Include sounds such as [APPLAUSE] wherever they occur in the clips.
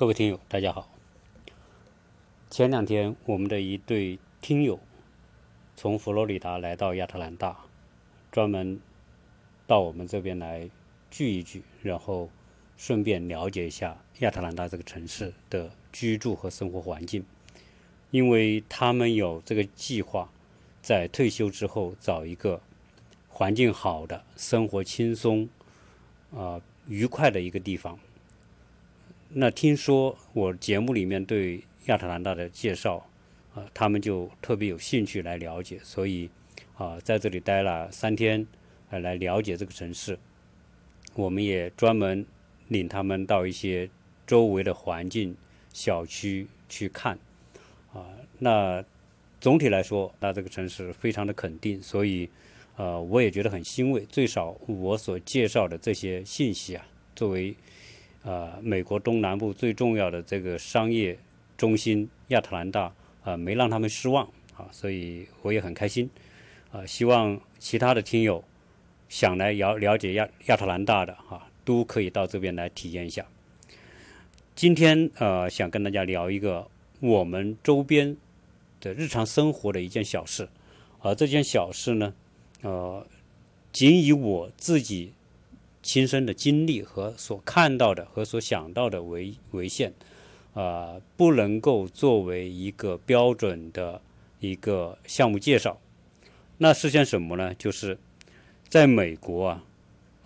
各位听友，大家好。前两天，我们的一对听友从佛罗里达来到亚特兰大，专门到我们这边来聚一聚，然后顺便了解一下亚特兰大这个城市的居住和生活环境。因为他们有这个计划，在退休之后找一个环境好的、生活轻松、啊愉快的一个地方。那听说我节目里面对亚特兰大的介绍，啊，他们就特别有兴趣来了解，所以啊，在这里待了三天，呃，来了解这个城市。我们也专门领他们到一些周围的环境、小区去看，啊，那总体来说，那这个城市非常的肯定，所以，呃，我也觉得很欣慰。最少我所介绍的这些信息啊，作为啊，美国东南部最重要的这个商业中心亚特兰大啊，没让他们失望啊，所以我也很开心啊。希望其他的听友想来了了解亚亚特兰大的哈，都可以到这边来体验一下。今天呃，想跟大家聊一个我们周边的日常生活的一件小事，而这件小事呢，呃，仅以我自己。亲身的经历和所看到的和所想到的为为限，啊，不能够作为一个标准的一个项目介绍。那实现什么呢？就是在美国啊，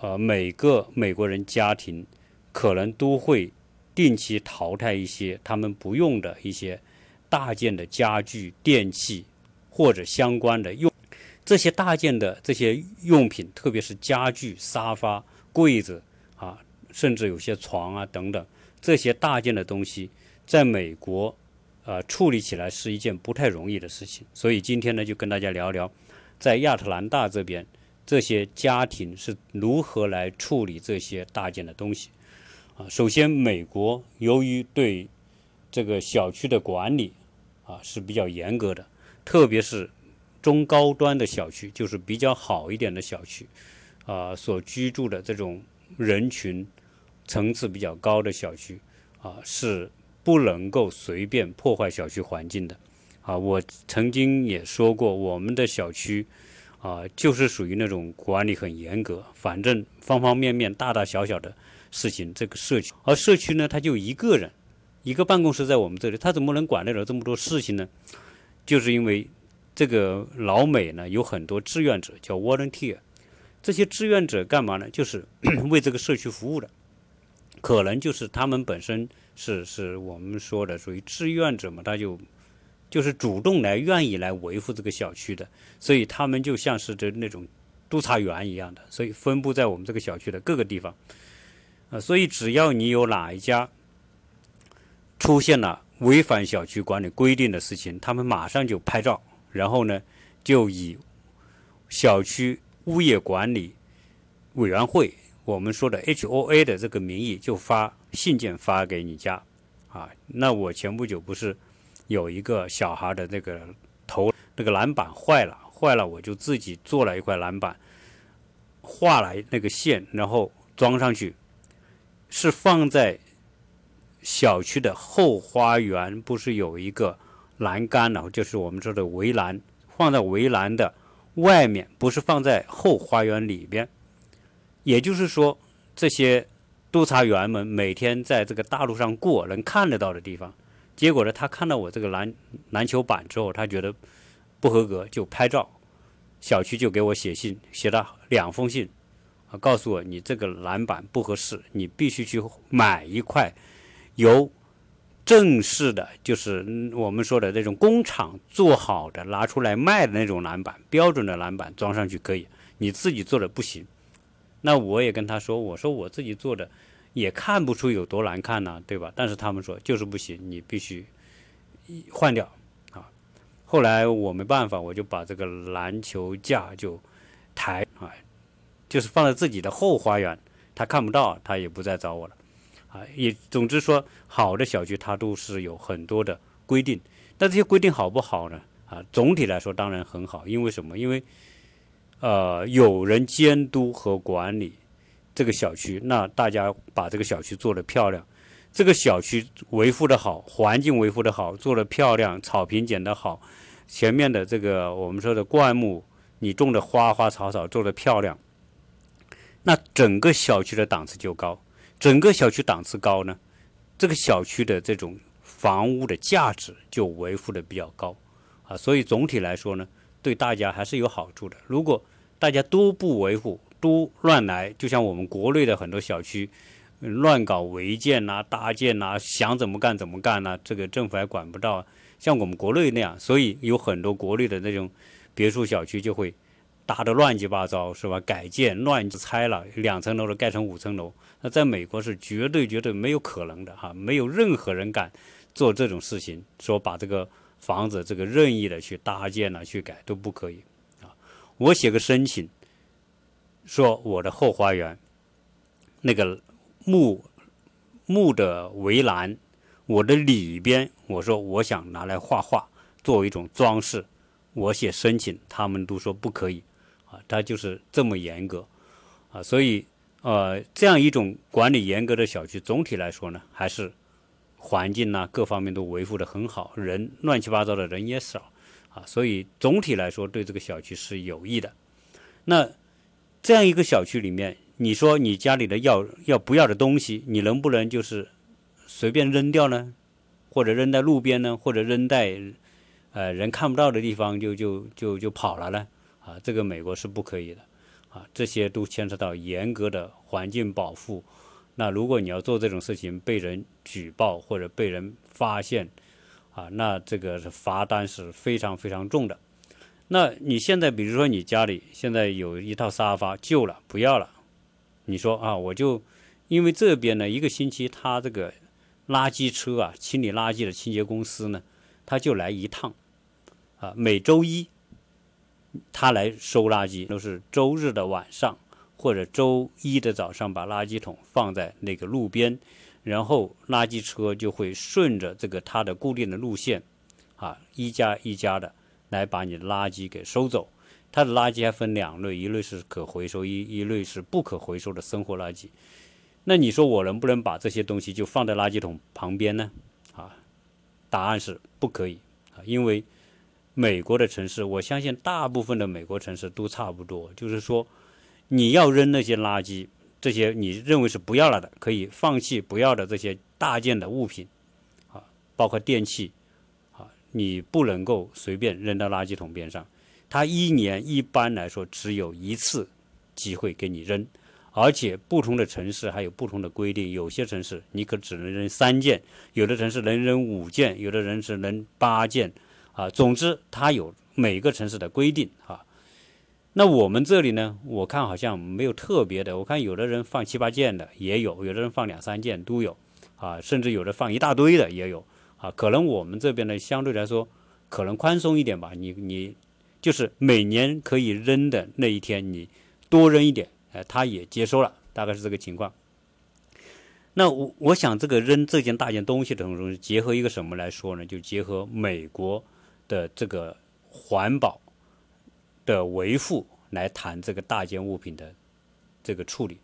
呃，每个美国人家庭可能都会定期淘汰一些他们不用的一些大件的家具、电器或者相关的用这些大件的这些用品，特别是家具、沙发。柜子啊，甚至有些床啊等等，这些大件的东西，在美国，呃，处理起来是一件不太容易的事情。所以今天呢，就跟大家聊聊，在亚特兰大这边，这些家庭是如何来处理这些大件的东西。啊，首先，美国由于对这个小区的管理啊是比较严格的，特别是中高端的小区，就是比较好一点的小区。啊，所居住的这种人群层次比较高的小区啊，是不能够随便破坏小区环境的。啊，我曾经也说过，我们的小区啊，就是属于那种管理很严格，反正方方面面、大大小小的事情，这个社区，而社区呢，他就一个人，一个办公室在我们这里，他怎么能管得了这么多事情呢？就是因为这个老美呢，有很多志愿者，叫 volunteer。这些志愿者干嘛呢？就是 [CLEARS THROAT] 为这个社区服务的，可能就是他们本身是是我们说的属于志愿者嘛，他就就是主动来愿意来维护这个小区的，所以他们就像是这那种督察员一样的，所以分布在我们这个小区的各个地方。啊，所以只要你有哪一家出现了违反小区管理规定的事情，他们马上就拍照，然后呢就以小区。物业管理委员会，我们说的 HOA 的这个名义，就发信件发给你家，啊，那我前不久不是有一个小孩的那个头那个篮板坏了，坏了，我就自己做了一块篮板，画了那个线，然后装上去，是放在小区的后花园，不是有一个栏杆了，就是我们说的围栏，放在围栏的。外面不是放在后花园里边，也就是说，这些督察员们每天在这个大路上过能看得到的地方，结果呢，他看到我这个篮篮球板之后，他觉得不合格，就拍照，小区就给我写信，写了两封信，啊，告诉我你这个篮板不合适，你必须去买一块由。正式的，就是我们说的那种工厂做好的拿出来卖的那种篮板，标准的篮板装上去可以，你自己做的不行。那我也跟他说，我说我自己做的也看不出有多难看呢，对吧？但是他们说就是不行，你必须换掉啊。后来我没办法，我就把这个篮球架就抬啊，就是放在自己的后花园，他看不到，他也不再找我了。啊，也总之说，好的小区它都是有很多的规定，但这些规定好不好呢？啊，总体来说当然很好，因为什么？因为，呃，有人监督和管理这个小区，那大家把这个小区做得漂亮，这个小区维护的好，环境维护的好，做的漂亮，草坪剪得好，前面的这个我们说的灌木，你种的花花草草做的漂亮，那整个小区的档次就高。整个小区档次高呢，这个小区的这种房屋的价值就维护的比较高啊。所以总体来说呢，对大家还是有好处的。如果大家都不维护，都乱来，就像我们国内的很多小区。乱搞违建呐、搭建呐，想怎么干怎么干呐，这个政府还管不到。像我们国内那样，所以有很多国内的那种别墅小区就会搭的乱七八糟，是吧？改建乱拆了，两层楼的盖成五层楼。那在美国是绝对绝对没有可能的哈，没有任何人敢做这种事情，说把这个房子这个任意的去搭建了去改都不可以啊。我写个申请，说我的后花园那个。木木的围栏，我的里边，我说我想拿来画画，作为一种装饰，我写申请，他们都说不可以，它，就是这么严格，啊，所以呃，这样一种管理严格的小区，总体来说呢，还是环境呐各方面都维护的很好，人乱七八糟的人也少，啊，所以总体来说对这个小区是有益的。那这样一个小区里面。你说你家里的要要不要的东西，你能不能就是随便扔掉呢？或者扔在路边呢？或者扔在呃人看不到的地方就就就就跑了呢？啊，这个美国是不可以的啊，这些都牵扯到严格的环境保护。那如果你要做这种事情，被人举报或者被人发现啊，那这个罚单是非常非常重的。那你现在比如说你家里现在有一套沙发旧了，不要了。你说啊，我就因为这边呢，一个星期他这个垃圾车啊，清理垃圾的清洁公司呢，他就来一趟，啊，每周一他来收垃圾，都是周日的晚上或者周一的早上，把垃圾桶放在那个路边，然后垃圾车就会顺着这个它的固定的路线，啊，一家一家的来把你的垃圾给收走。它的垃圾还分两类，一类是可回收，一一类是不可回收的生活垃圾。那你说我能不能把这些东西就放在垃圾桶旁边呢？啊，答案是不可以啊，因为美国的城市，我相信大部分的美国城市都差不多，就是说你要扔那些垃圾，这些你认为是不要了的，可以放弃不要的这些大件的物品啊，包括电器啊，你不能够随便扔到垃圾桶边上。他一年一般来说只有一次机会给你扔，而且不同的城市还有不同的规定。有些城市你可只能扔三件，有的城市能扔五件，有的人是扔八件，啊，总之它有每个城市的规定啊。那我们这里呢，我看好像没有特别的，我看有的人放七八件的也有，有的人放两三件都有，啊，甚至有的放一大堆的也有，啊，可能我们这边呢相对来说可能宽松一点吧，你你。就是每年可以扔的那一天，你多扔一点，哎，他也接收了，大概是这个情况。那我我想，这个扔这件大件东西的东西，结合一个什么来说呢？就结合美国的这个环保的维护来谈这个大件物品的这个处理。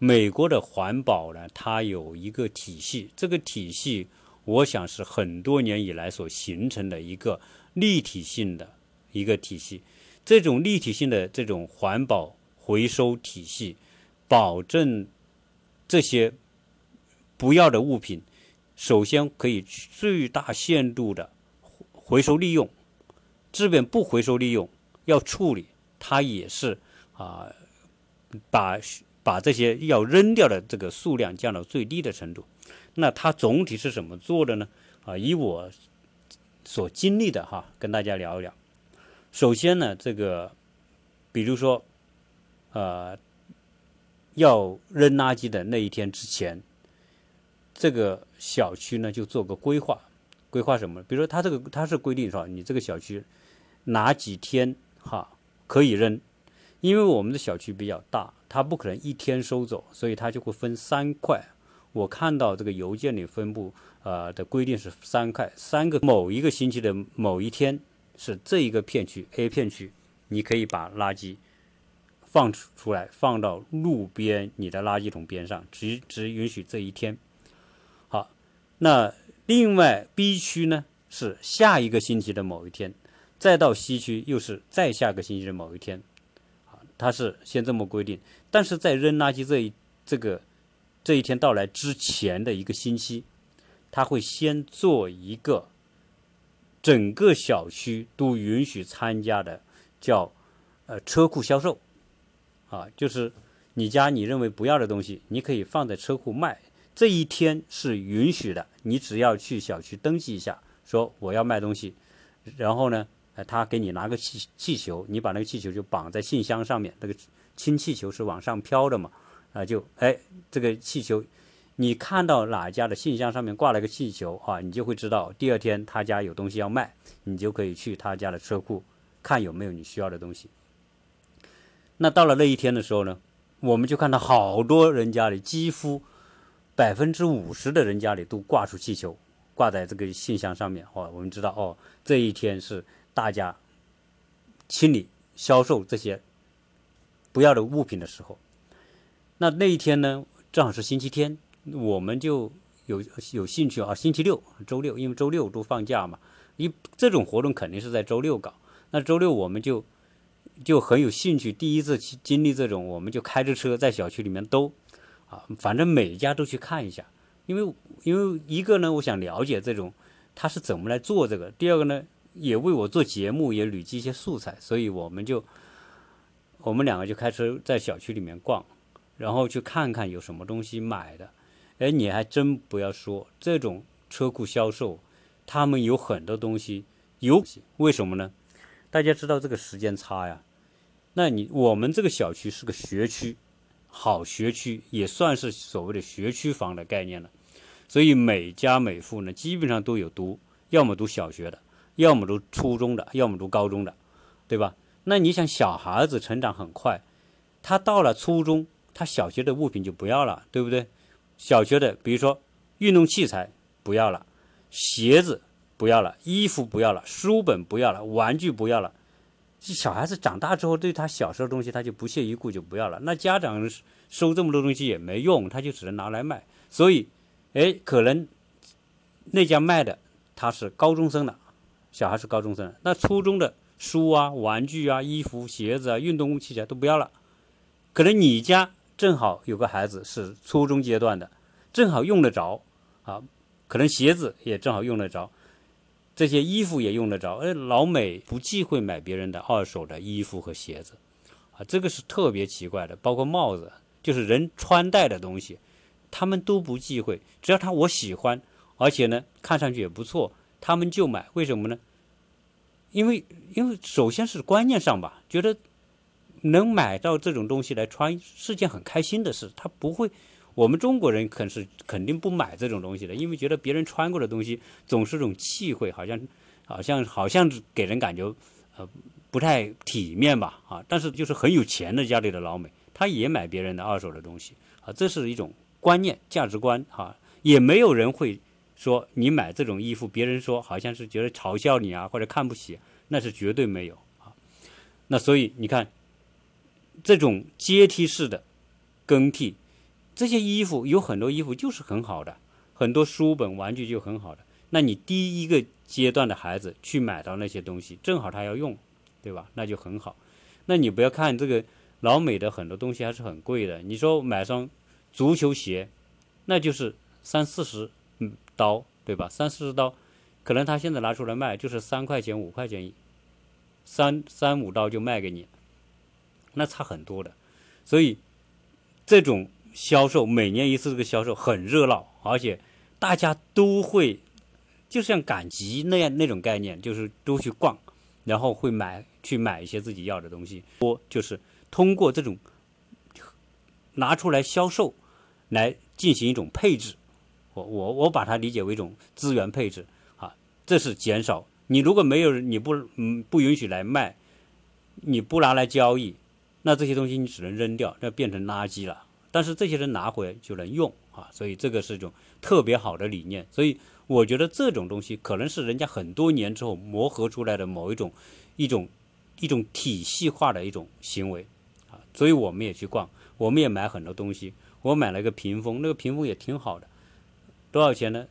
美国的环保呢，它有一个体系，这个体系我想是很多年以来所形成的一个立体性的。一个体系，这种立体性的这种环保回收体系，保证这些不要的物品，首先可以最大限度的回收利用，这边不回收利用要处理，它也是啊，把把这些要扔掉的这个数量降到最低的程度。那它总体是怎么做的呢？啊，以我所经历的哈，跟大家聊一聊。首先呢，这个，比如说，呃，要扔垃圾的那一天之前，这个小区呢就做个规划，规划什么？比如说，它这个它是规定说，你这个小区哪几天哈可以扔，因为我们的小区比较大，它不可能一天收走，所以它就会分三块。我看到这个邮件里分布呃的规定是三块，三个某一个星期的某一天。是这一个片区 A 片区，你可以把垃圾放出出来，放到路边你的垃圾桶边上，只只允许这一天。好，那另外 B 区呢是下一个星期的某一天，再到 C 区又是再下个星期的某一天，啊，它是先这么规定。但是在扔垃圾这一这个这一天到来之前的一个星期，他会先做一个整个小区都允许参加的叫呃车库销售，啊，就是你家你认为不要的东西，你可以放在车库卖。这一天是允许的，你只要去小区登记一下，说我要卖东西，然后呢，他给你拿个气气球，你把那个气球就绑在信箱上面，那个氢气球是往上飘的嘛，啊，就哎，这个气球，你看到哪家的信箱上面挂了个气球啊，你就会知道第二天他家有东西要卖，你就可以去他家的车库看有没有你需要的东西。那到了那一天的时候呢，我们就看到好多人家里几乎。百分之五十的人家里都挂出气球，挂在这个信箱上面。哦，我们知道，哦，这一天是大家清理、销售这些不要的物品的时候。那那一天呢，正好是星期天，我们就有有兴趣啊。星期六、周六，因为周六都放假嘛，一这种活动肯定是在周六搞。那周六我们就就很有兴趣，第一次去经历这种，我们就开着车在小区里面兜。反正每家都去看一下，因为因为一个呢，我想了解这种他是怎么来做这个；第二个呢，也为我做节目也累积一些素材，所以我们就我们两个就开车在小区里面逛，然后去看看有什么东西买的。哎，你还真不要说，这种车库销售，他们有很多东西有，为什么呢？大家知道这个时间差呀？那你我们这个小区是个学区。好学区也算是所谓的学区房的概念了，所以每家每户呢，基本上都有读，要么读小学的，要么读初中的，要么读高中的，对吧？那你想，小孩子成长很快，他到了初中，他小学的物品就不要了，对不对？小学的，比如说运动器材不要了，鞋子不要了，衣服不要了，书本不要了，玩具不要了。小孩子长大之后，对他小时候东西他就不屑一顾，就不要了。那家长收这么多东西也没用，他就只能拿来卖。所以，哎，可能那家卖的他是高中生的，小孩是高中生，那初中的书啊、玩具啊、衣服、鞋子啊、运动器材都不要了。可能你家正好有个孩子是初中阶段的，正好用得着啊，可能鞋子也正好用得着。这些衣服也用得着，哎，老美不忌讳买别人的二手的衣服和鞋子，啊，这个是特别奇怪的。包括帽子，就是人穿戴的东西，他们都不忌讳，只要他我喜欢，而且呢看上去也不错，他们就买。为什么呢？因为因为首先是观念上吧，觉得能买到这种东西来穿是件很开心的事，他不会。我们中国人肯是肯定不买这种东西的，因为觉得别人穿过的东西总是种气讳，好像好像好像给人感觉呃不太体面吧啊。但是就是很有钱的家里的老美，他也买别人的二手的东西啊，这是一种观念价值观哈。也没有人会说你买这种衣服，别人说好像是觉得嘲笑你啊或者看不起，那是绝对没有啊。那所以你看这种阶梯式的更替。这些衣服有很多衣服就是很好的，很多书本玩具就很好的。那你第一个阶段的孩子去买到那些东西，正好他要用，对吧？那就很好。那你不要看这个老美的很多东西还是很贵的。你说买双足球鞋，那就是三四十刀，对吧？三四十刀，可能他现在拿出来卖就是三块钱五块钱，三三五刀就卖给你，那差很多的。所以这种。销售每年一次，这个销售很热闹，而且大家都会，就像赶集那样那种概念，就是都去逛，然后会买去买一些自己要的东西。多就是通过这种拿出来销售，来进行一种配置。我我我把它理解为一种资源配置啊，这是减少。你如果没有你不嗯不允许来卖，你不拿来交易，那这些东西你只能扔掉，那变成垃圾了。但是这些人拿回来就能用啊，所以这个是一种特别好的理念。所以我觉得这种东西可能是人家很多年之后磨合出来的某一种一种一种体系化的一种行为啊。所以我们也去逛，我们也买很多东西。我买了一个屏风，那个屏风也挺好的，多少钱呢？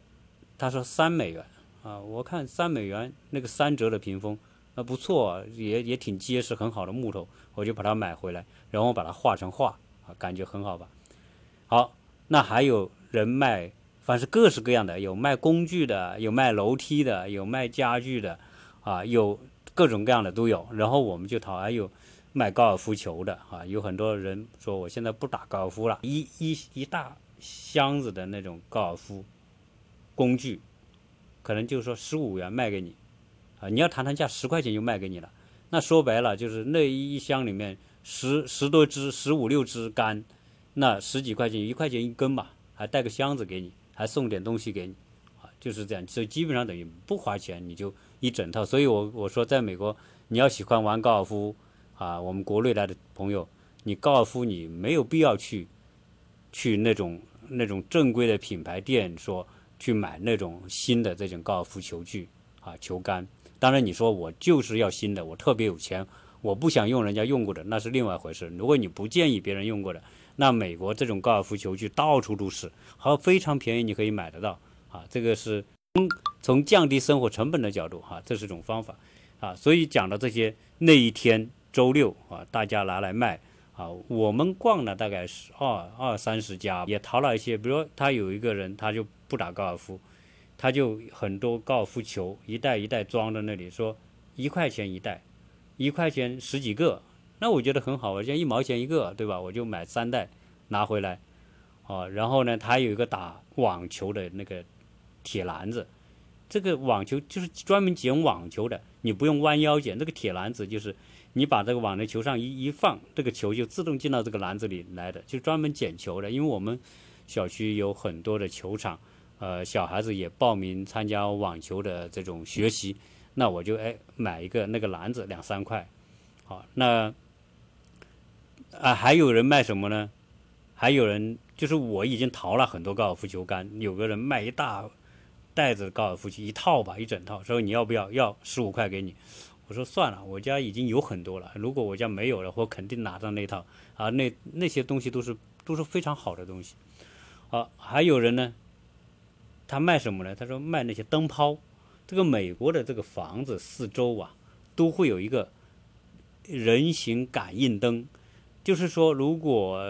他说三美元啊，我看三美元那个三折的屏风，那不错，也也挺结实，很好的木头，我就把它买回来，然后把它画成画，感觉很好吧？好，那还有人卖，凡是各式各样的，有卖工具的，有卖楼梯的，有卖家具的，啊，有各种各样的都有。然后我们就讨，还有卖高尔夫球的啊，有很多人说我现在不打高尔夫了，一一一大箱子的那种高尔夫工具，可能就是说十五元卖给你，啊，你要谈谈价，十块钱就卖给你了。那说白了就是那一箱里面十十多支，十五六支杆。那十几块钱，一块钱一根吧，还带个箱子给你，还送点东西给你，啊，就是这样，所以基本上等于不花钱，你就一整套。所以我我说，在美国，你要喜欢玩高尔夫，啊，我们国内来的朋友，你高尔夫你没有必要去，去那种那种正规的品牌店说去买那种新的这种高尔夫球具啊球杆。当然你说我就是要新的，我特别有钱，我不想用人家用过的，那是另外一回事。如果你不建议别人用过的。那美国这种高尔夫球具到处都是，好非常便宜，你可以买得到啊。这个是从从降低生活成本的角度哈，这是种方法啊。所以讲的这些那一天周六啊，大家拿来卖啊。我们逛了大概是二二三十家，也淘了一些。比如说他有一个人，他就不打高尔夫，他就很多高尔夫球一袋一袋装在那里，说一块钱一袋，一块钱十几个。那我觉得很好，我像一毛钱一个，对吧？我就买三袋拿回来，哦，然后呢，他有一个打网球的那个铁篮子，这个网球就是专门捡网球的，你不用弯腰捡。这个铁篮子就是你把这个往那球上一一放，这个球就自动进到这个篮子里来的，就专门捡球的。因为我们小区有很多的球场，呃，小孩子也报名参加网球的这种学习，那我就哎买一个那个篮子两三块，好，那。啊，还有人卖什么呢？还有人就是我已经淘了很多高尔夫球杆，有个人卖一大袋子高尔夫球一套吧，一整套，说你要不要？要十五块给你。我说算了，我家已经有很多了，如果我家没有了，我肯定拿上那套。啊，那那些东西都是都是非常好的东西。好，还有人呢，他卖什么呢？他说卖那些灯泡。这个美国的这个房子四周啊，都会有一个人形感应灯。就是说，如果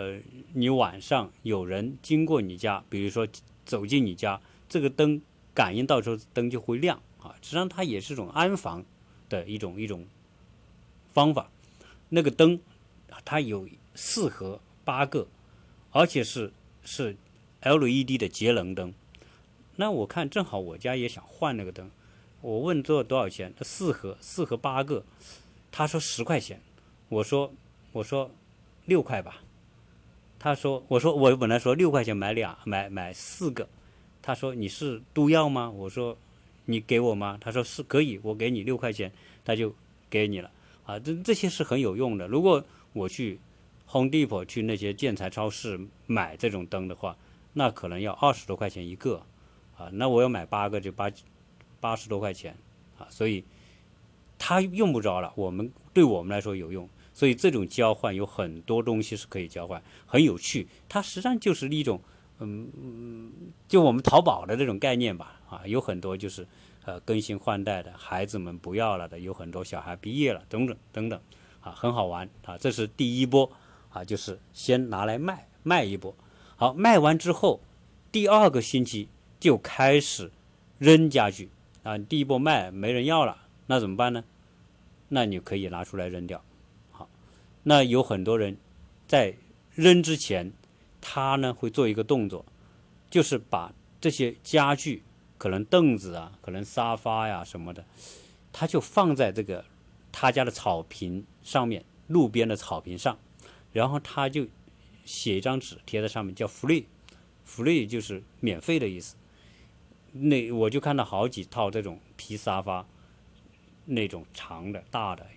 你晚上有人经过你家，比如说走进你家，这个灯感应到时候灯就会亮啊。实际上它也是种安防的一种一种方法。那个灯它有四盒八个，而且是是 LED 的节能灯。那我看正好我家也想换那个灯，我问这多少钱？四盒四盒八个，他说十块钱。我说我说。六块吧，他说：“我说我本来说六块钱买俩买买四个，他说你是都要吗？我说你给我吗？他说是可以，我给你六块钱，他就给你了啊。这这些是很有用的。如果我去 Home Depot 去那些建材超市买这种灯的话，那可能要二十多块钱一个啊。那我要买八个就八八十多块钱啊。所以他用不着了，我们对我们来说有用。”所以这种交换有很多东西是可以交换，很有趣。它实际上就是一种，嗯，就我们淘宝的这种概念吧。啊，有很多就是呃更新换代的，孩子们不要了的，有很多小孩毕业了，等等等等，啊，很好玩啊。这是第一波啊，就是先拿来卖卖一波。好，卖完之后，第二个星期就开始扔家具啊。第一波卖没人要了，那怎么办呢？那你可以拿出来扔掉。好那有很多人在扔之前，他呢会做一个动作，就是把这些家具，可能凳子啊，可能沙发呀什么的，他就放在这个他家的草坪上面，路边的草坪上，然后他就写一张纸贴在上面，叫 “free”，“free” 就是免费的意思。那我就看到好几套这种皮沙发，那种长的大的，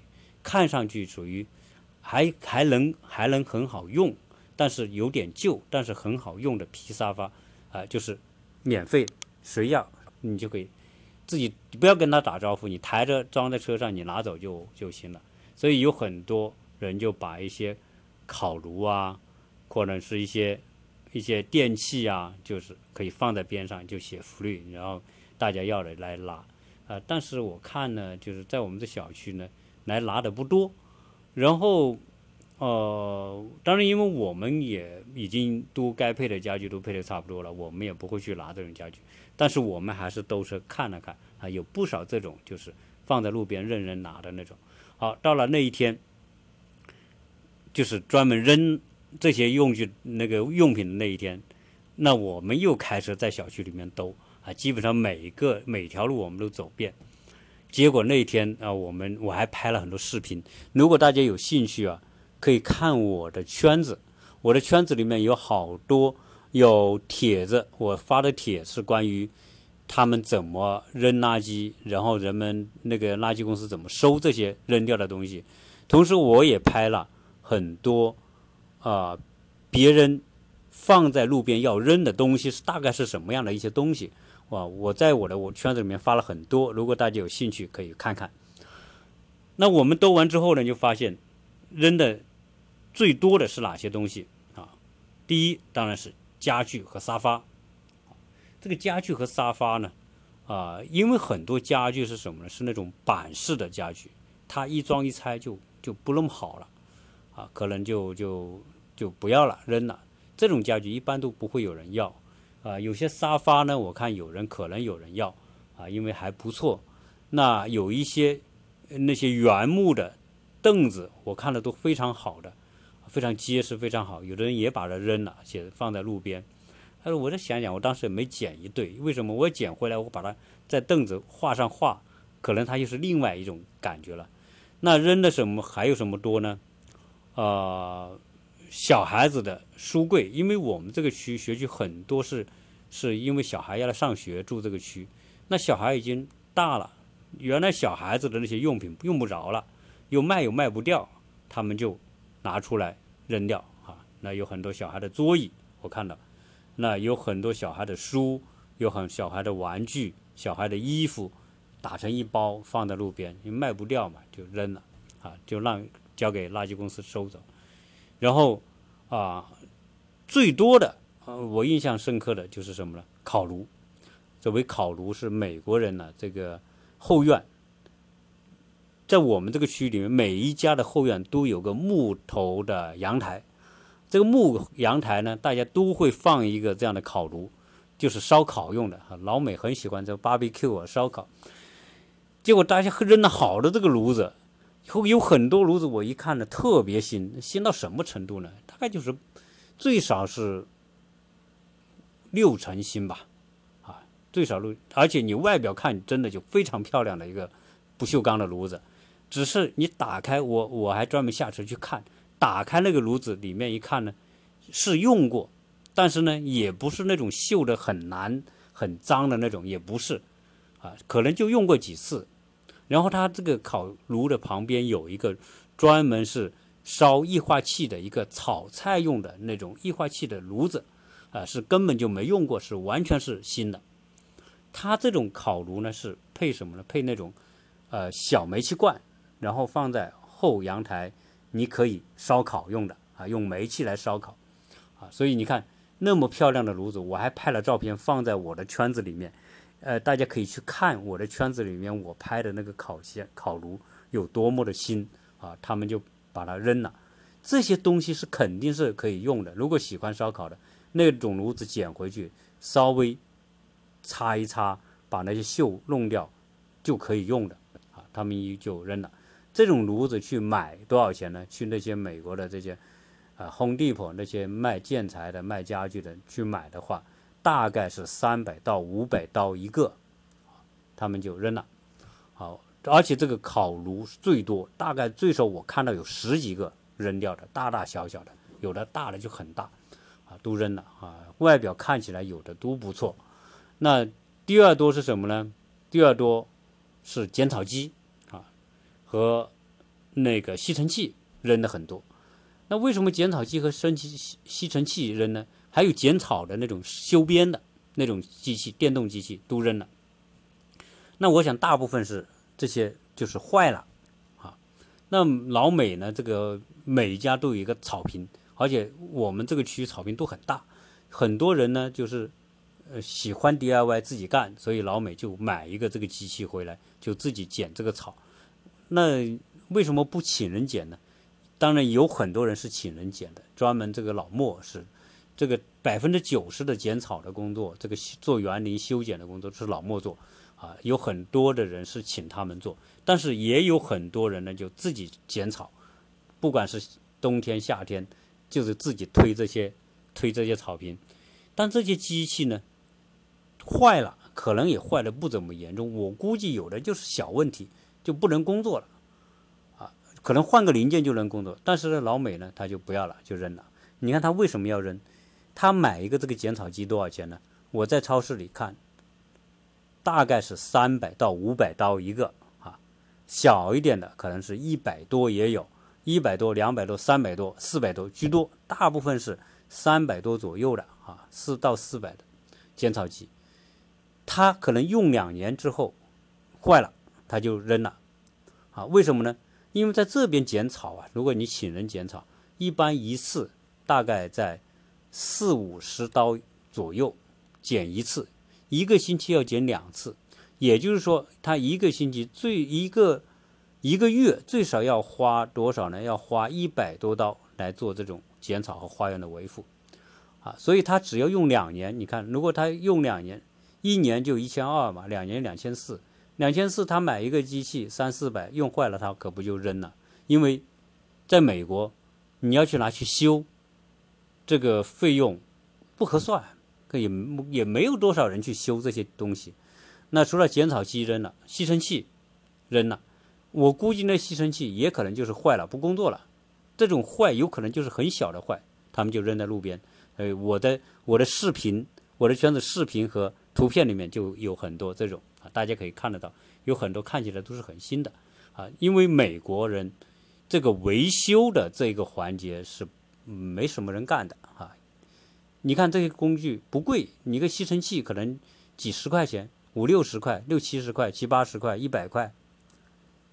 看上去属于。还还能还能很好用，但是有点旧，但是很好用的皮沙发，啊，就是免费，谁要你就可以自己不要跟他打招呼，你抬着装在车上，你拿走就就行了。所以有很多人就把一些烤炉啊，或者是一些一些电器啊，就是可以放在边上，就写福利，然后大家要的来拿，啊，但是我看呢，就是在我们这小区呢，来拿的不多，然后，呃，当然因为我们也已经都该配的家具都配的差不多了，我们也不会去拿这种家具，但是我们还是都是看了看，啊，有不少这种就是放在路边任人拿的那种。好，到了那一天，就是专门扔这些用具那个用品的那一天，那我们又开车在小区里面兜。啊，基本上每一个每条路我们都走遍，结果那一天啊，我们我还拍了很多视频。如果大家有兴趣啊，可以看我的圈子，我的圈子里面有好多有帖子，我发的帖是关于他们怎么扔垃圾，然后人们那个垃圾公司怎么收这些扔掉的东西。同时，我也拍了很多啊，别人放在路边要扔的东西是大概是什么样的一些东西。哇！我在我的我圈子里面发了很多，如果大家有兴趣可以看看。那我们兜完之后呢，就发现扔的最多的是哪些东西啊？第一当然是家具和沙发。这个家具和沙发呢，啊，因为很多家具是什么呢？是那种板式的家具，它一装一拆就就不那么好了，啊，可能就就就不要了，扔了。这种家具一般都不会有人要。啊，有些沙发呢，我看有人可能有人要，啊，因为还不错。那有一些那些原木的凳子，我看的都非常好的，非常结实，非常好。有的人也把它扔了，且放在路边。但是我在想想，我当时也没捡一对，为什么？我捡回来，我把它在凳子画上画，可能它又是另外一种感觉了。那扔的什么还有什么多呢？啊。小孩子的书柜，因为我们这个区学区很多是，是因为小孩要来上学住这个区，那小孩已经大了，原来小孩子的那些用品用不着了，又卖又卖不掉，他们就拿出来扔掉啊。那有很多小孩的桌椅，我看到，那有很多小孩的书，有很小孩的玩具，小孩的衣服，打成一包放在路边，因为卖不掉嘛，就扔了啊，就让交给垃圾公司收走。然后，啊，最多的，我印象深刻的就是什么呢？烤炉。作为烤炉是美国人呢，这个后院，在我们这个区里面，每一家的后院都有个木头的阳台。这个木阳台呢，大家都会放一个这样的烤炉，就是烧烤用的。老美很喜欢这 barbecue 啊，烧烤。结果大家扔了好多这个炉子。后有很多炉子，我一看呢，特别新，新到什么程度呢？大概就是最少是六成新吧，啊，最少六，而且你外表看真的就非常漂亮的一个不锈钢的炉子，只是你打开，我我还专门下车去看，打开那个炉子里面一看呢，是用过，但是呢，也不是那种锈的很难、很脏的那种，也不是，啊，可能就用过几次。然后它这个烤炉的旁边有一个专门是烧液化气的一个炒菜用的那种液化气的炉子，啊，是根本就没用过，是完全是新的。它这种烤炉呢是配什么呢？配那种呃小煤气罐，然后放在后阳台，你可以烧烤用的啊，用煤气来烧烤啊。所以你看那么漂亮的炉子，我还拍了照片放在我的圈子里面。呃，大家可以去看我的圈子里面我拍的那个烤箱烤炉有多么的新啊，他们就把它扔了。这些东西是肯定是可以用的。如果喜欢烧烤的那种炉子捡回去，稍微擦一擦，把那些锈弄掉，就可以用的啊。他们一就扔了。这种炉子去买多少钱呢？去那些美国的这些啊 Home Depot 那些卖建材的、卖家具的去买的话。大概是三百到五百刀一个，他们就扔了。好，而且这个烤炉最多，大概最少我看到有十几个扔掉的，大大小小的，有的大的就很大，啊，都扔了啊。外表看起来有的都不错。那第二多是什么呢？第二多是剪草机啊和那个吸尘器扔的很多。那为什么剪草机和升吸吸尘器扔呢？还有剪草的那种修边的那种机器，电动机器都扔了。那我想大部分是这些就是坏了啊。那老美呢，这个每家都有一个草坪，而且我们这个区域草坪都很大，很多人呢就是呃喜欢 DIY 自己干，所以老美就买一个这个机器回来，就自己剪这个草。那为什么不请人剪呢？当然有很多人是请人剪的，专门这个老莫是这个百分之九十的剪草的工作，这个做园林修剪的工作是老莫做啊。有很多的人是请他们做，但是也有很多人呢就自己剪草，不管是冬天夏天，就是自己推这些推这些草坪。但这些机器呢坏了，可能也坏的不怎么严重，我估计有的就是小问题就不能工作了。啊可能换个零件就能工作，但是呢，老美呢他就不要了，就扔了。你看他为什么要扔？他买一个这个剪草机多少钱呢？我在超市里看，大概是三百到五百刀一个啊，小一点的可能是一百多也有，一百多、两百多、三百多、四百多居多，大部分是三百多左右的啊，四到四百的剪草机，他可能用两年之后坏了，他就扔了啊？为什么呢？因为在这边剪草啊，如果你请人剪草，一般一次大概在四五十刀左右剪一次，一个星期要剪两次，也就是说，他一个星期最一个一个月最少要花多少呢？要花一百多刀来做这种剪草和花园的维护啊，所以他只要用两年，你看，如果他用两年，一年就一千二嘛，两年两千四。两千四，他买一个机器三四百，用坏了他可不就扔了？因为在美国，你要去拿去修，这个费用不合算，可也也没有多少人去修这些东西。那除了剪草机扔了，吸尘器扔了，我估计那吸尘器也可能就是坏了，不工作了。这种坏有可能就是很小的坏，他们就扔在路边。呃，我的我的视频，我的圈子视频和图片里面就有很多这种啊。大家可以看得到，有很多看起来都是很新的，啊，因为美国人这个维修的这个环节是没什么人干的啊。你看这些工具不贵，你个吸尘器可能几十块钱，五六十块、六七十块、七八十块、一百块。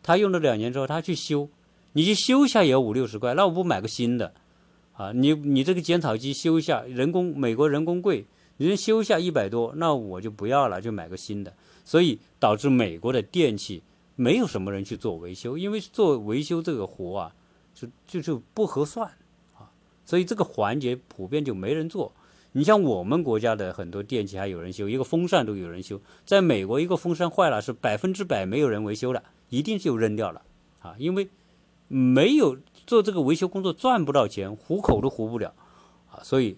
他用了两年之后，他去修，你去修一下也要五六十块，那我不买个新的啊？你你这个剪草机修一下，人工美国人工贵，人修一下一百多，那我就不要了，就买个新的。所以导致美国的电器没有什么人去做维修，因为做维修这个活啊，就就就不合算，所以这个环节普遍就没人做。你像我们国家的很多电器还有人修，一个风扇都有人修，在美国一个风扇坏了是百分之百没有人维修的，一定就扔掉了啊，因为没有做这个维修工作赚不到钱，糊口都糊不了啊，所以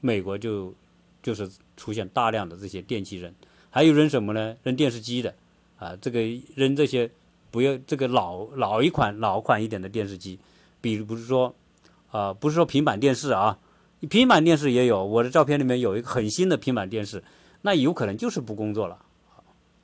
美国就就是出现大量的这些电器人。还有扔什么呢？扔电视机的，啊，这个扔这些，不要这个老老一款老款一点的电视机，比如不是说，啊，不是说平板电视啊，平板电视也有，我的照片里面有一个很新的平板电视，那有可能就是不工作了，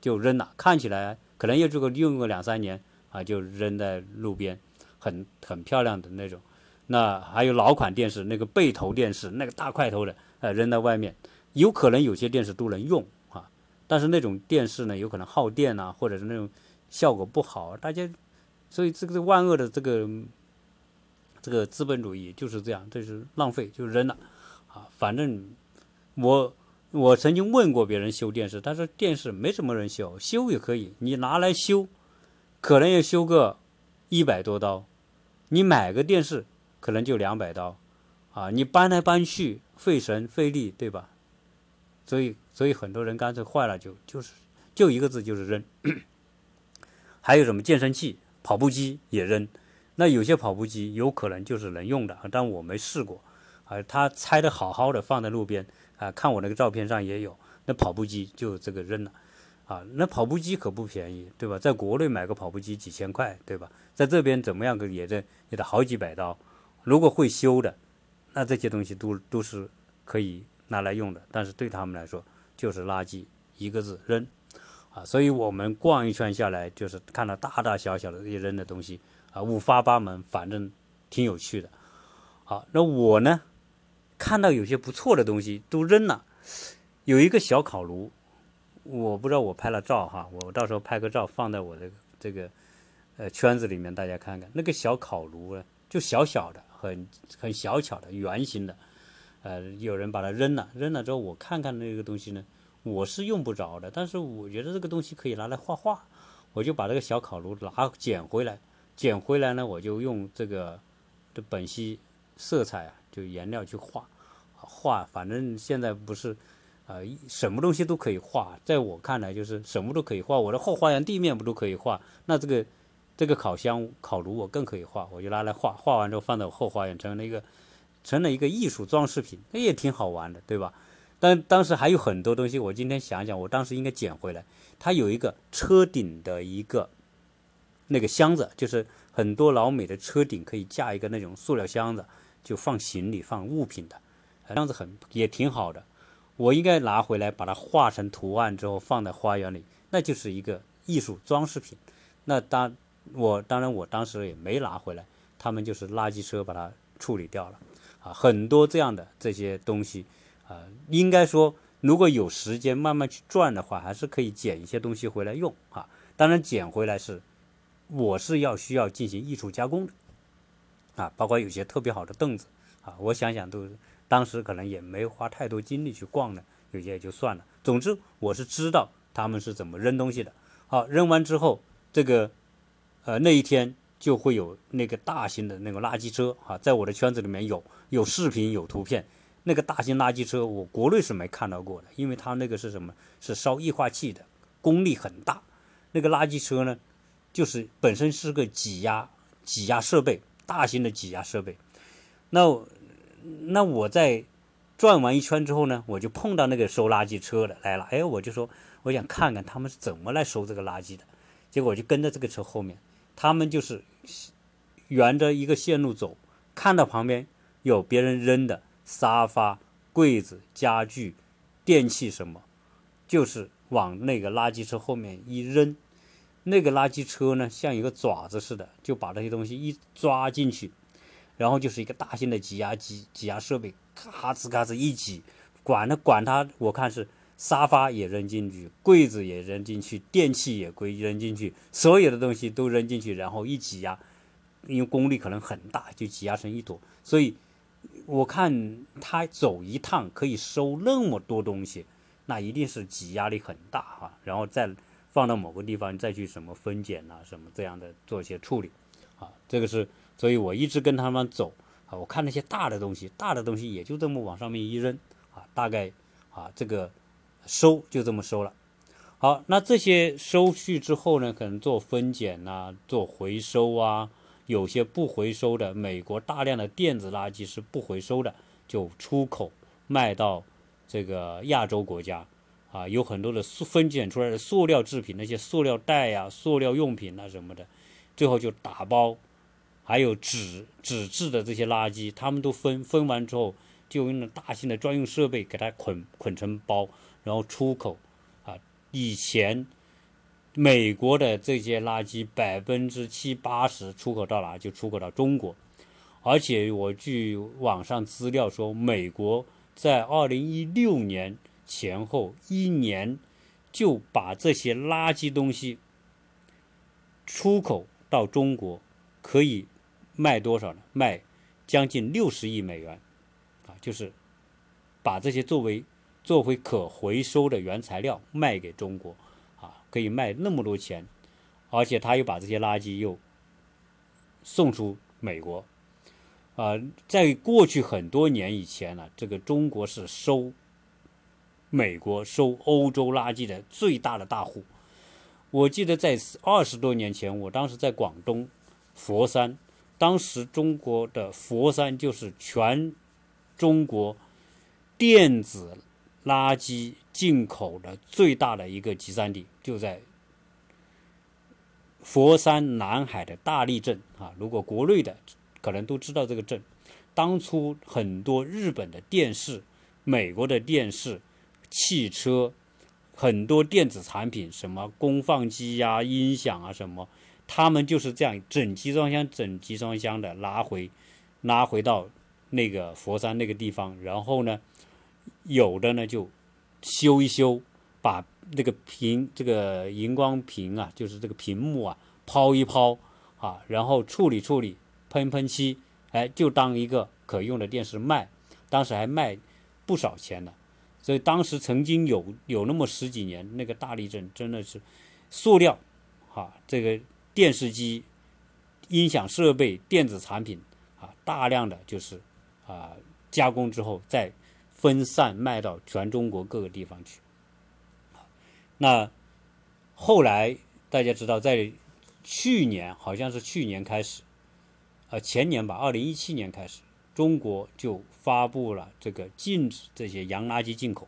就扔了，看起来可能也这个用个两三年啊，就扔在路边，很很漂亮的那种。那还有老款电视，那个背投电视，那个大块头的，呃，扔在外面，有可能有些电视都能用啊。但是那种电视呢，有可能耗电啊，或者是那种效果不好，大家，所以这个万恶的这个这个资本主义就是这样，这是浪费，就扔了啊。反正我我曾经问过别人修电视，他说电视没什么人修，修也可以，你拿来修，可能要修个一百多刀，你买个电视可能就两百刀，啊，你搬来搬去费神费力，对吧？所以。所以很多人干脆坏了就就是就一个字就是扔，[COUGHS] 还有什么健身器、跑步机也扔。那有些跑步机有可能就是能用的，但我没试过。啊，他拆的好好的放在路边啊，看我那个照片上也有。那跑步机就这个扔了，啊，那跑步机可不便宜，对吧？在国内买个跑步机几千块，对吧？在这边怎么样个也得也得好几百刀。如果会修的，那这些东西都都是可以拿来用的，但是对他们来说。就是垃圾，一个字扔，啊，所以我们逛一圈下来，就是看到大大小小的这些扔的东西，啊，五花八门，反正挺有趣的。好，那我呢，看到有些不错的东西都扔了，有一个小烤炉，我不知道我拍了照哈，我到时候拍个照放在我的这个呃圈子里面，大家看看。那个小烤炉呢，就小小的，很很小巧的圆形的，呃，有人把它扔了，扔了之后我看看那个东西呢，我是用不着的，但是我觉得这个东西可以拿来画画，我就把这个小烤炉拿捡回来，捡回来呢，我就用这个的苯烯色彩啊，就颜料去画，画，反正现在不是，呃，什么东西都可以画，在我看来就是什么都可以画，我的后花园地面不都可以画，那这个这个烤箱烤炉我更可以画，我就拿来画画完之后放在我后花园，成了一个。成了一个艺术装饰品，那也挺好玩的，对吧？但当时还有很多东西，我今天想想，我当时应该捡回来。它有一个车顶的一个那个箱子，就是很多老美的车顶可以架一个那种塑料箱子，就放行李、放物品的，这样子很也挺好的。我应该拿回来，把它画成图案之后放在花园里，那就是一个艺术装饰品。那当我当然我当时也没拿回来，他们就是垃圾车把它处理掉了。啊，很多这样的这些东西，啊，应该说，如果有时间慢慢去转的话，还是可以捡一些东西回来用啊。当然，捡回来是，我是要需要进行艺术加工的，啊，包括有些特别好的凳子，啊，我想想都，当时可能也没花太多精力去逛的，有些也就算了。总之，我是知道他们是怎么扔东西的。好，扔完之后，这个，呃，那一天。就会有那个大型的那个垃圾车啊，在我的圈子里面有有视频有图片，那个大型垃圾车我国内是没看到过的，因为它那个是什么？是烧液化气的，功率很大。那个垃圾车呢，就是本身是个挤压挤压设备，大型的挤压设备。那那我在转完一圈之后呢，我就碰到那个收垃圾车的来了，哎，我就说我想看看他们是怎么来收这个垃圾的，结果我就跟着这个车后面。他们就是沿着一个线路走，看到旁边有别人扔的沙发、柜子、家具、电器什么，就是往那个垃圾车后面一扔。那个垃圾车呢，像一个爪子似的，就把这些东西一抓进去，然后就是一个大型的挤压机、挤压设备，咔哧咔哧一挤，管它管它，我看是。沙发也扔进去，柜子也扔进去，电器也归扔进去，所有的东西都扔进去，然后一挤压，因为功率可能很大，就挤压成一坨。所以我看他走一趟可以收那么多东西，那一定是挤压力很大哈。然后再放到某个地方，再去什么分拣啊，什么这样的做一些处理啊。这个是，所以我一直跟他们走啊。我看那些大的东西，大的东西也就这么往上面一扔啊，大概啊这个。收就这么收了，好，那这些收去之后呢，可能做分拣呐，做回收啊，有些不回收的，美国大量的电子垃圾是不回收的，就出口卖到这个亚洲国家，啊，有很多的塑分拣出来的塑料制品，那些塑料袋呀、塑料用品啊什么的，最后就打包，还有纸纸质的这些垃圾，他们都分分完之后，就用那大型的专用设备给它捆捆成包。然后出口，啊，以前美国的这些垃圾百分之七八十出口到哪就出口到中国，而且我据网上资料说，美国在二零一六年前后一年就把这些垃圾东西出口到中国，可以卖多少呢？卖将近六十亿美元，啊，就是把这些作为。作为可回收的原材料卖给中国，啊，可以卖那么多钱，而且他又把这些垃圾又送出美国，啊，在过去很多年以前呢，这个中国是收美国、收欧洲垃圾的最大的大户。我记得在二十多年前，我当时在广东佛山，当时中国的佛山就是全中国电子。垃圾进口的最大的一个集散地就在佛山南海的大利镇啊！如果国内的可能都知道这个镇，当初很多日本的电视、美国的电视、汽车，很多电子产品，什么功放机呀、音响啊什么，他们就是这样整集装箱、整集装箱的拿回，拉回到那个佛山那个地方，然后呢？有的呢就修一修，把那个屏这个荧光屏啊，就是这个屏幕啊抛一抛啊，然后处理处理，喷喷漆，哎，就当一个可用的电视卖。当时还卖不少钱的。所以当时曾经有有那么十几年，那个大地震真的是塑料，哈，这个电视机、音响设备、电子产品啊，大量的就是啊加工之后再分散卖到全中国各个地方去。那后来大家知道，在去年好像是去年开始，呃前年吧，二零一七年开始。中国就发布了这个禁止这些洋垃圾进口，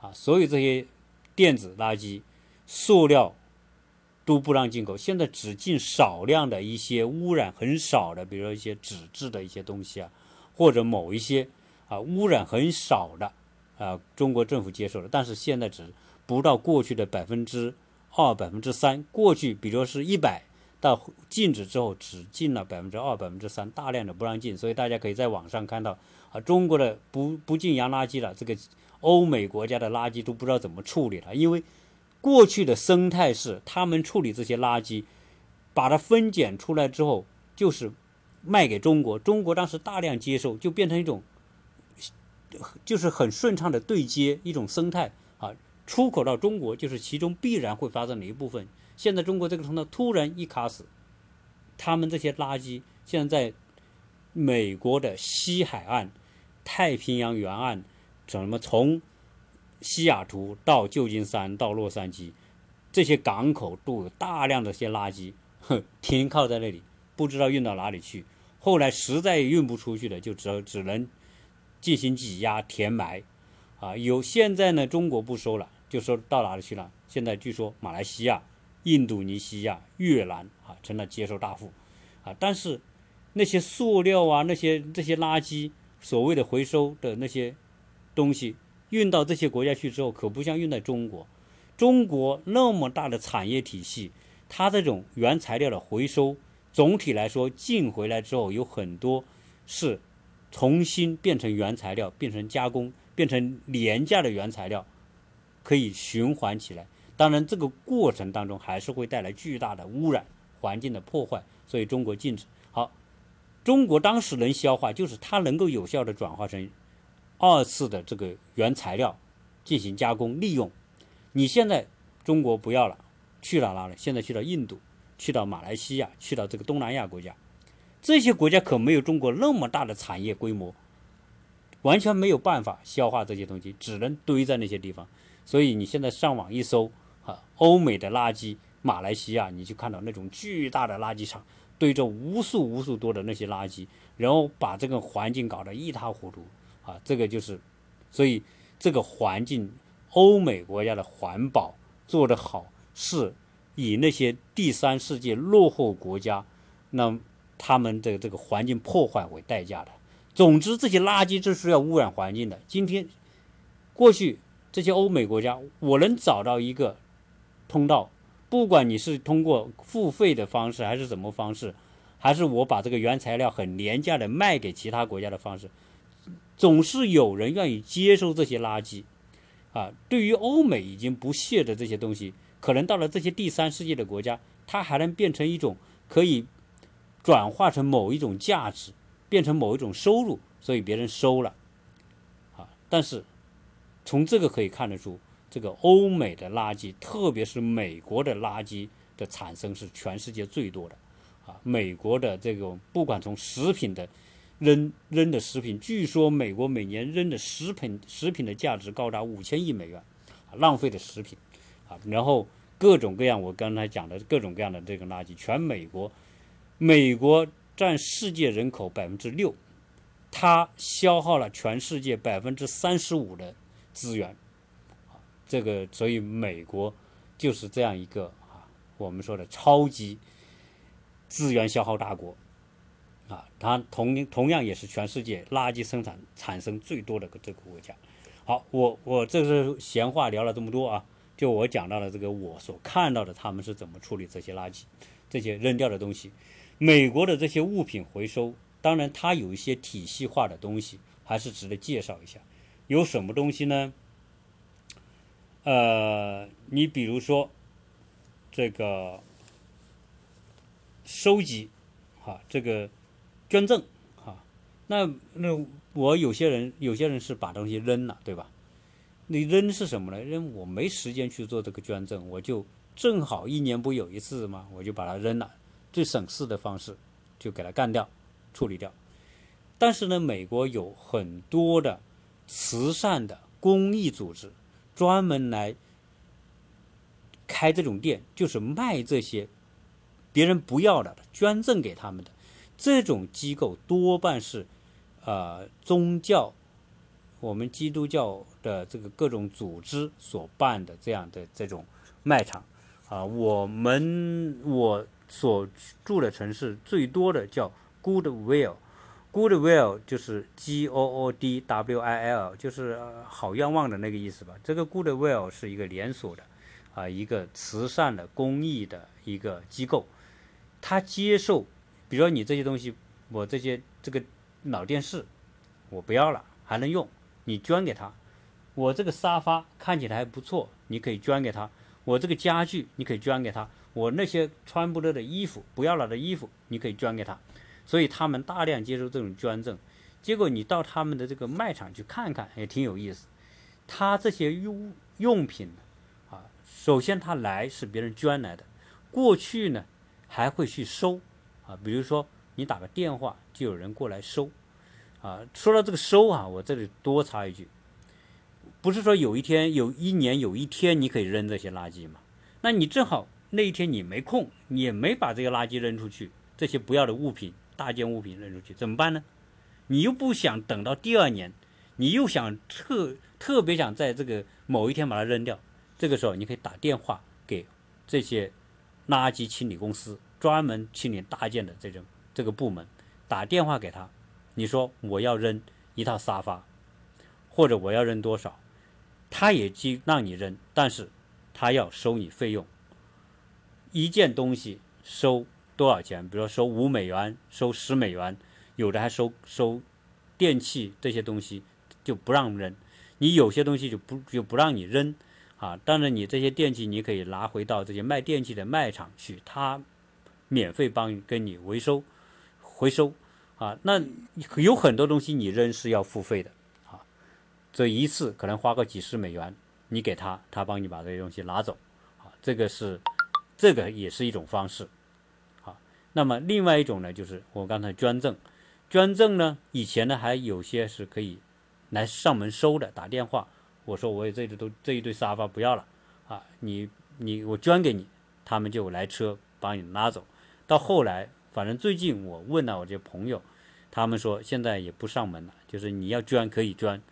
啊，所有这些电子垃圾、塑料都不让进口。现在只进少量的一些污染很少的，比如说一些纸质的一些东西啊，或者某一些啊污染很少的啊，中国政府接受了。但是现在只不到过去的百分之二、百分之三。过去比如说是一百。到禁止之后，只进了百分之二、百分之三，大量的不让进，所以大家可以在网上看到啊，中国的不不进洋垃圾了，这个欧美国家的垃圾都不知道怎么处理了，因为过去的生态是他们处理这些垃圾，把它分拣出来之后，就是卖给中国，中国当时大量接受，就变成一种就是很顺畅的对接一种生态啊，出口到中国就是其中必然会发生的一部分。现在中国这个通道突然一卡死，他们这些垃圾现在在美国的西海岸、太平洋沿岸，怎么从西雅图到旧金山到洛杉矶，这些港口都有大量的些垃圾，哼，[LAUGHS] 停靠在那里，不知道运到哪里去。后来实在运不出去了，就只只能进行挤压填埋，啊，有现在呢，中国不收了，就说到哪里去了？现在据说马来西亚。印度尼西亚、越南啊，成了接收大户，啊，但是那些塑料啊，那些这些垃圾，所谓的回收的那些东西，运到这些国家去之后，可不像运在中国。中国那么大的产业体系，它这种原材料的回收，总体来说进回来之后，有很多是重新变成原材料，变成加工，变成廉价的原材料，可以循环起来。当然，这个过程当中还是会带来巨大的污染、环境的破坏，所以中国禁止。好，中国当时能消化，就是它能够有效的转化成二次的这个原材料进行加工利用。你现在中国不要了，去到哪里？现在去到印度，去到马来西亚，去到这个东南亚国家，这些国家可没有中国那么大的产业规模，完全没有办法消化这些东西，只能堆在那些地方。所以你现在上网一搜。欧美的垃圾，马来西亚，你就看到那种巨大的垃圾场，堆着无数无数多的那些垃圾，然后把这个环境搞得一塌糊涂啊！这个就是，所以这个环境，欧美国家的环保做得好，是以那些第三世界落后国家，那他们的这个环境破坏为代价的。总之，这些垃圾就是要污染环境的。今天，过去这些欧美国家，我能找到一个。通道，不管你是通过付费的方式，还是什么方式，还是我把这个原材料很廉价的卖给其他国家的方式，总是有人愿意接收这些垃圾。啊，对于欧美已经不屑的这些东西，可能到了这些第三世界的国家，它还能变成一种可以转化成某一种价值，变成某一种收入，所以别人收了。啊，但是从这个可以看得出。这个欧美的垃圾，特别是美国的垃圾的产生是全世界最多的，啊，美国的这种不管从食品的扔扔的食品，据说美国每年扔的食品食品的价值高达五千亿美元，啊，浪费的食品，啊，然后各种各样我刚才讲的各种各样的这个垃圾，全美国，美国占世界人口百分之六，它消耗了全世界百分之三十五的资源。这个，所以美国就是这样一个啊，我们说的超级资源消耗大国啊，它同同样也是全世界垃圾生产产生最多的这个国家。好，我我这是闲话聊了这么多啊，就我讲到了这个我所看到的他们是怎么处理这些垃圾，这些扔掉的东西。美国的这些物品回收，当然它有一些体系化的东西，还是值得介绍一下。有什么东西呢？呃，你比如说这个收集，哈，这个捐赠，哈，那那我有些人有些人是把东西扔了，对吧？你扔是什么呢？扔我没时间去做这个捐赠，我就正好一年不有一次嘛？我就把它扔了，最省事的方式就给它干掉、处理掉。但是呢，美国有很多的慈善的公益组织，专门来开这种店，就是卖这些别人不要的、捐赠给他们的这种机构，多半是呃宗教。我们基督教的这个各种组织所办的这样的这种卖场，啊，我们我所住的城市最多的叫 Goodwill Goodwill 就是 G O O D W I L，就是好愿望的那个意思吧。这个 Goodwill 是一个连锁的，啊，一个慈善的公益的一个机构，它接受，比如说你这些东西，我这些这个老电视我不要了，还能用。你捐给他，我这个沙发看起来还不错，你可以捐给他；我这个家具你可以捐给他；我那些穿不得的衣服、不要了的衣服，你可以捐给他。所以他们大量接受这种捐赠。结果你到他们的这个卖场去看看，也挺有意思。他这些用用品啊，首先他来是别人捐来的，过去呢还会去收啊，比如说你打个电话，就有人过来收。啊，说到这个收啊，我这里多插一句，不是说有一天、有一年、有一天你可以扔这些垃圾嘛？那你正好那一天你没空，你也没把这个垃圾扔出去，这些不要的物品、大件物品扔出去，怎么办呢？你又不想等到第二年，你又想特特别想在这个某一天把它扔掉，这个时候你可以打电话给这些垃圾清理公司，专门清理大件的这种这个部门，打电话给他。你说我要扔一套沙发，或者我要扔多少，他也就让你扔，但是他要收你费用。一件东西收多少钱？比如说收五美元，收十美元，有的还收收电器这些东西就不让扔。你有些东西就不就不让你扔啊。当然，你这些电器你可以拿回到这些卖电器的卖场去，他免费帮跟你回收回收。啊，那有很多东西你扔是要付费的，啊，这一次可能花个几十美元，你给他，他帮你把这些东西拿走，啊，这个是，这个也是一种方式，那么另外一种呢，就是我刚才捐赠，捐赠呢，以前呢还有些是可以来上门收的，打电话，我说我也这都这一堆沙发不要了，啊，你你我捐给你，他们就来车帮你拉走，到后来。反正最近我问了我这朋友，他们说现在也不上门了，就是你要捐可以捐，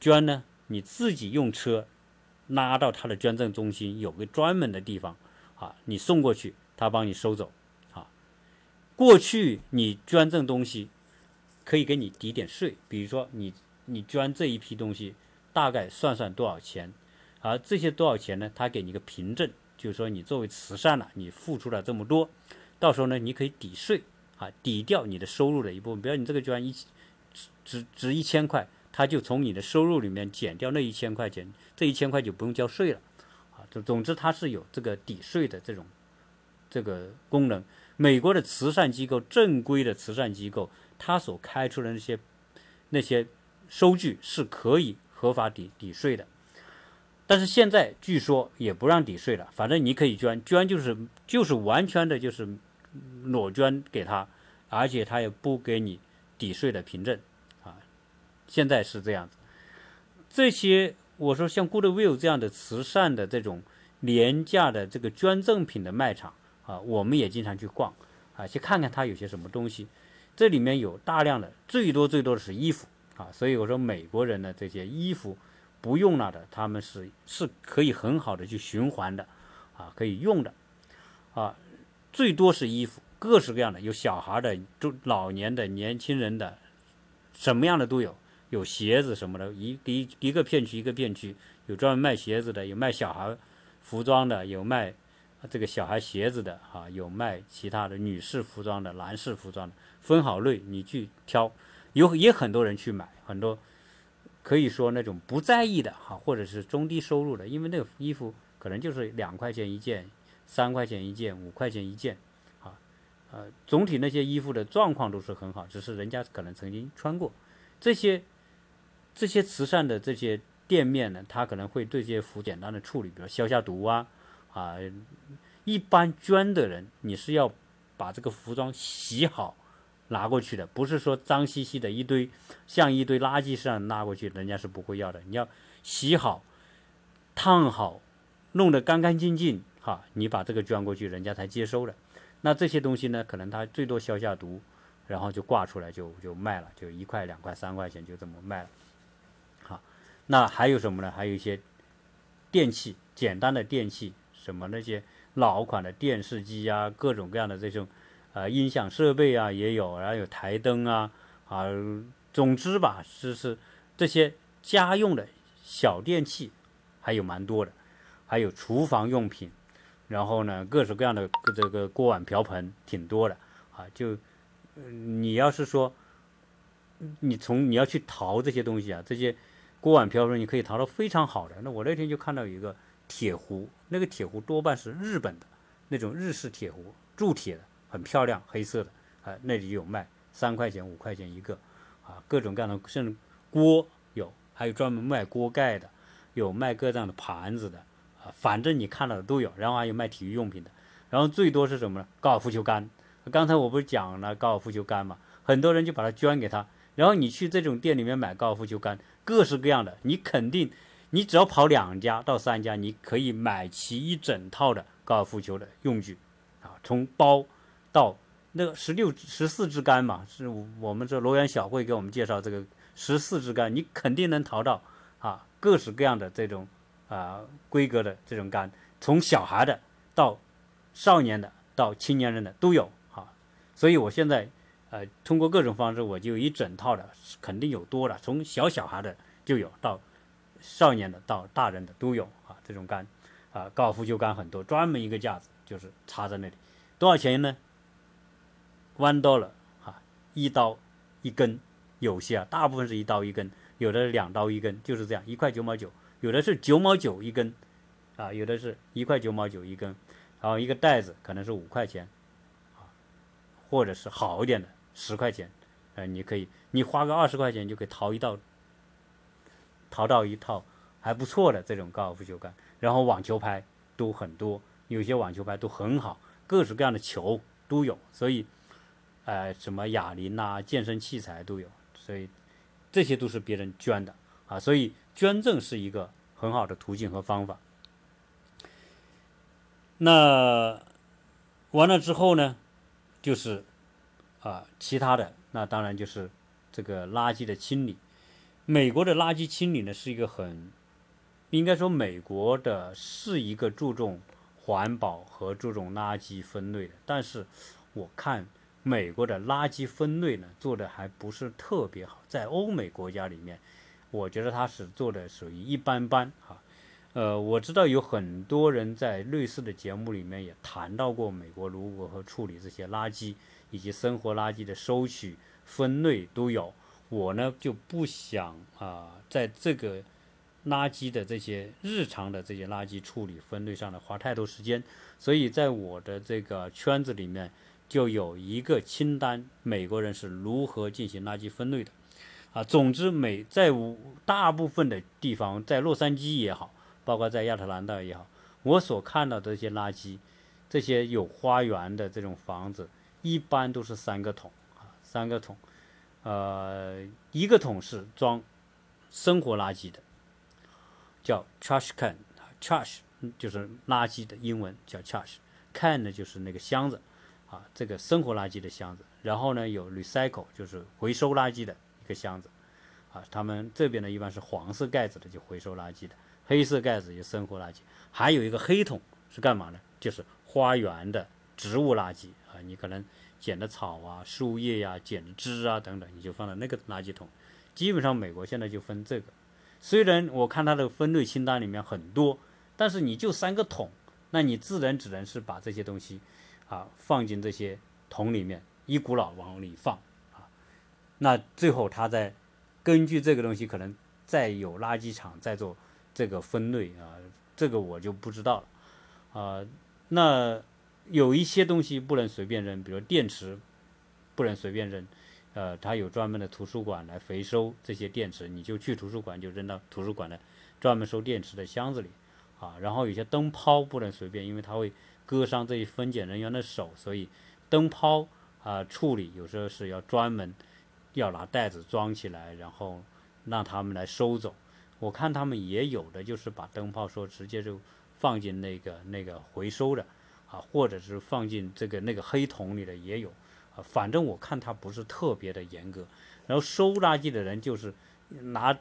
捐呢你自己用车拉到他的捐赠中心，有个专门的地方啊，你送过去，他帮你收走。过去你捐赠东西可以给你抵点税，比如说你你捐这一批东西大概算算多少钱，而这些多少钱呢？他给你个凭证，就是说你作为慈善了，你付出了这么多。到时候呢，你可以抵税啊，抵掉你的收入的一部分。比如你这个捐一值值值一千块，他就从你的收入里面减掉那一千块钱，这一千块就不用交税了啊。总总之，它是有这个抵税的这种这个功能。美国的慈善机构，正规的慈善机构，它所开出的那些那些收据是可以合法抵抵税的。但是现在据说也不让抵税了，反正你可以捐，捐就是就是完全的就是。裸捐给他，而且他也不给你抵税的凭证，啊，现在是这样子。这些我说像 Goodwill 这样的慈善的这种廉价的这个捐赠品的卖场啊，我们也经常去逛啊，去看看它有些什么东西。这里面有大量的，最多最多的是衣服啊，所以我说美国人的这些衣服不用了的，他们是是可以很好的去循环的，啊，可以用的，啊。最多是衣服，各式各样的，有小孩的、中老年的、年轻人的，什么样的都有。有鞋子什么的，一一一个片区一个片区，有专门卖鞋子的，有卖小孩服装的，有卖这个小孩鞋子的，哈，有卖其他的女士服装的、男士服装的，分好类，你去挑。有也很多人去买，很多可以说那种不在意的哈，或者是中低收入的，因为那个衣服可能就是两块钱一件。三块钱一件，五块钱一件，啊，呃，总体那些衣服的状况都是很好，只是人家可能曾经穿过，这些这些慈善的这些店面呢，他可能会对这些服简单的处理，比如消下毒啊啊。一般捐的人，你是要把这个服装洗好拿过去的，不是说脏兮兮的一堆像一堆垃圾似的拉过去，人家是不会要的。你要洗好、烫好，弄得干干净净，哈，你把这个捐过去，人家才接收的。那这些东西呢，可能他最多消下毒，然后就挂出来就就卖了，就一块、两块、三块钱就这么卖了。好，那还有什么呢？还有一些电器，简单的电器，什么那些。老款的电视机啊，各种各样的这种，呃，音响设备啊也有，然后有台灯啊，啊，总之吧，是是这些家用的小电器还有蛮多的，还有厨房用品，然后呢，各式各样的这个锅碗瓢盆挺多的啊。就你要是说，你从你要去淘这些东西啊，这些锅碗瓢盆你可以淘到非常好的。那我那天就看到一个。铁壶，那个铁壶多半是日本的，那种日式铁壶，铸铁的，很漂亮，黑色的，啊，那里有卖，三块钱、五块钱一个，啊，各种各样的，甚至锅有，还有专门卖锅盖的，有卖各样的盘子的，啊，反正你看到的都有，然后还有卖体育用品的，然后最多是什么呢？高尔夫球杆，刚才我不是讲了高尔夫球杆嘛，很多人就把它捐给他，然后你去这种店里面买高尔夫球杆，各式各样的，你肯定。你只要跑两家到三家，你可以买齐一整套的高尔夫球的用具，啊，从包到那个十六、十四支杆嘛，是我们这罗源小会给我们介绍这个十四支杆，你肯定能淘到啊，各式各样的这种啊规格的这种杆，从小孩的到少年的到青年人的都有啊，所以我现在呃通过各种方式，我就一整套的肯定有多了，从小小孩的就有到。少年的到大人的都有啊，这种杆，啊，高尔夫球杆很多，专门一个架子就是插在那里，多少钱呢？弯刀了啊，一刀一根，有些啊，大部分是一刀一根，有的两刀一根，就是这样，一块九毛九，有的是九毛九一根，啊，有的是一块九毛九一根，然后一个袋子可能是五块钱，啊，或者是好一点的十块钱，呃，你可以，你花个二十块钱就可以淘一道。淘到一套还不错的这种高尔夫球杆，然后网球拍都很多，有些网球拍都很好，各式各样的球都有，所以，呃，什么哑铃呐、健身器材都有，所以这些都是别人捐的啊，所以捐赠是一个很好的途径和方法。那完了之后呢，就是啊，其他的那当然就是这个垃圾的清理。美国的垃圾清理呢，是一个很，应该说美国的是一个注重环保和注重垃圾分类的，但是我看美国的垃圾分类呢做的还不是特别好，在欧美国家里面，我觉得它是做的属于一般般哈。呃，我知道有很多人在类似的节目里面也谈到过美国如何处理这些垃圾，以及生活垃圾的收取、分类都有。我呢就不想啊，在这个垃圾的这些日常的这些垃圾处理分类上呢花太多时间，所以在我的这个圈子里面就有一个清单，美国人是如何进行垃圾分类的啊。总之，美在大部分的地方，在洛杉矶也好，包括在亚特兰大也好，我所看到的这些垃圾，这些有花园的这种房子，一般都是三个桶啊，三个桶。呃，一个桶是装生活垃圾的，叫 trash can，trash 就是垃圾的英文叫 trash，can 呢就是那个箱子，啊，这个生活垃圾的箱子。然后呢有 recycle 就是回收垃圾的一个箱子，啊，他们这边呢一般是黄色盖子的就回收垃圾的，黑色盖子就生活垃圾。还有一个黑桶是干嘛呢？就是花园的植物垃圾啊，你可能。捡的草啊、树叶呀、剪枝啊等等，你就放到那个垃圾桶。基本上美国现在就分这个。虽然我看它的分类清单里面很多，但是你就三个桶，那你自然只能是把这些东西啊放进这些桶里面，一股脑往里放啊。那最后他再根据这个东西，可能再有垃圾场再做这个分类啊，这个我就不知道了啊。那。有一些东西不能随便扔，比如电池不能随便扔，呃，它有专门的图书馆来回收这些电池，你就去图书馆就扔到图书馆的专门收电池的箱子里，啊，然后有些灯泡不能随便，因为它会割伤这些分拣人员的手，所以灯泡啊处理有时候是要专门要拿袋子装起来，然后让他们来收走。我看他们也有的就是把灯泡说直接就放进那个那个回收的，啊，或者是放进这个那个黑桶里的也有。啊，反正我看他不是特别的严格，然后收垃圾的人就是拿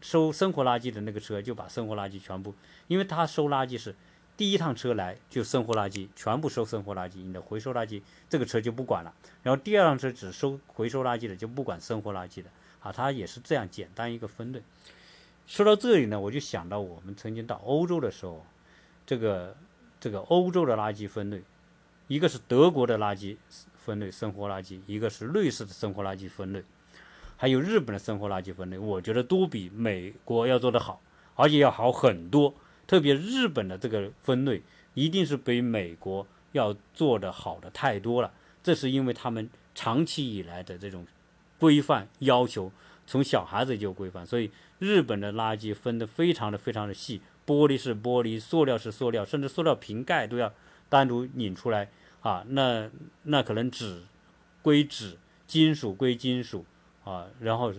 收生活垃圾的那个车，就把生活垃圾全部，因为他收垃圾是第一趟车来就生活垃圾全部收生活垃圾，你的回收垃圾这个车就不管了，然后第二辆车只收回收垃圾的就不管生活垃圾的，啊，他也是这样简单一个分类。说到这里呢，我就想到我们曾经到欧洲的时候，这个这个欧洲的垃圾分类，一个是德国的垃圾。分类生活垃圾，一个是瑞士的生活垃圾分类，还有日本的生活垃圾分类，我觉得都比美国要做得好，而且要好很多。特别日本的这个分类，一定是比美国要做的好的太多了。这是因为他们长期以来的这种规范要求，从小孩子就规范，所以日本的垃圾分得非常的非常的细，玻璃是玻璃，塑料是塑料，甚至塑料瓶盖都要单独拧出来。啊，那那可能纸归纸，金属归金属啊，然后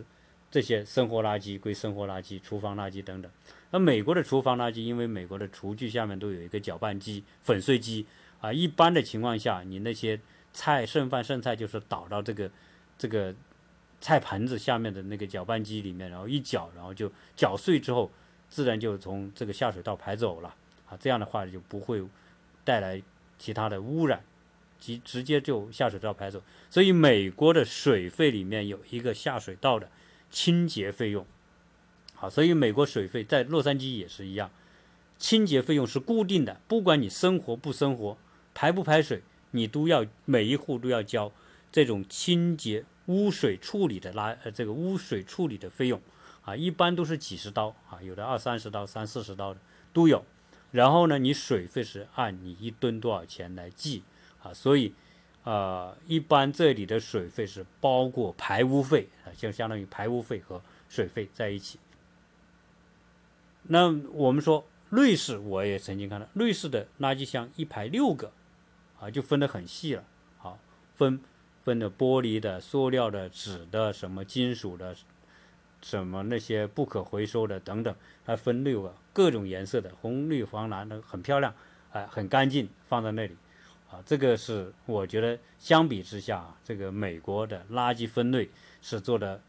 这些生活垃圾归生活垃圾，厨房垃圾等等。那美国的厨房垃圾，因为美国的厨具下面都有一个搅拌机、粉碎机啊，一般的情况下，你那些菜剩饭剩菜就是倒到这个这个菜盆子下面的那个搅拌机里面，然后一搅，然后就搅碎之后，自然就从这个下水道排走了啊，这样的话就不会带来其他的污染。即直接就下水道排走，所以美国的水费里面有一个下水道的清洁费用，好，所以美国水费在洛杉矶也是一样，清洁费用是固定的，不管你生活不生活，排不排水，你都要每一户都要交这种清洁污水处理的拉呃这个污水处理的费用，啊，一般都是几十刀啊，有的二三十刀、三四十刀的都有，然后呢，你水费是按你一吨多少钱来计。啊，所以，呃，一般这里的水费是包括排污费啊，就相当于排污费和水费在一起。那我们说瑞士，我也曾经看到瑞士的垃圾箱一排六个，啊，就分得很细了，好，分分的玻璃的、塑料的、纸的、什么金属的、什么那些不可回收的等等，它分六个，各种颜色的，红绿黄蓝的，很漂亮，哎，很干净，放在那里。啊，这个是我觉得相比之下，这个美国的垃圾分类是做的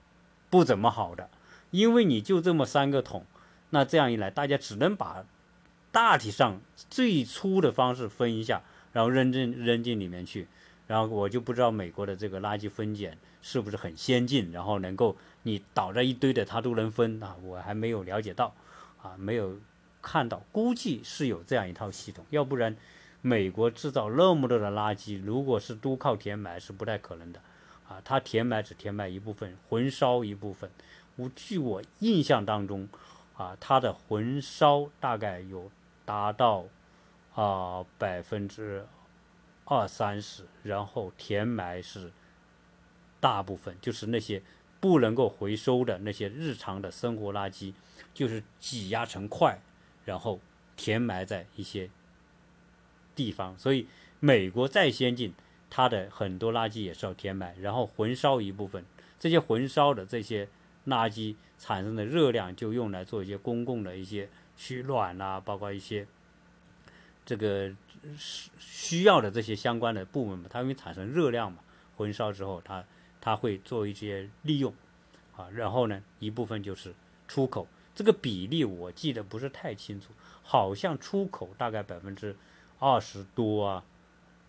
不怎么好的，因为你就这么三个桶，那这样一来，大家只能把大体上最初的方式分一下，然后扔进扔进里面去，然后我就不知道美国的这个垃圾分拣是不是很先进，然后能够你倒在一堆的它都能分啊，我还没有了解到，啊，没有看到，估计是有这样一套系统，要不然。美国制造那么多的垃圾，如果是都靠填埋是不太可能的，啊，它填埋只填埋一部分，焚烧一部分。我据我印象当中，啊，它的焚烧大概有达到啊百分之二三十，然后填埋是大部分，就是那些不能够回收的那些日常的生活垃圾，就是挤压成块，然后填埋在一些。地方，所以美国再先进，它的很多垃圾也是要填埋，然后焚烧一部分。这些焚烧的这些垃圾产生的热量，就用来做一些公共的一些取暖啊，包括一些这个需需要的这些相关的部门嘛。它因为产生热量嘛，焚烧之后，它它会做一些利用啊。然后呢，一部分就是出口，这个比例我记得不是太清楚，好像出口大概百分之。二十多啊，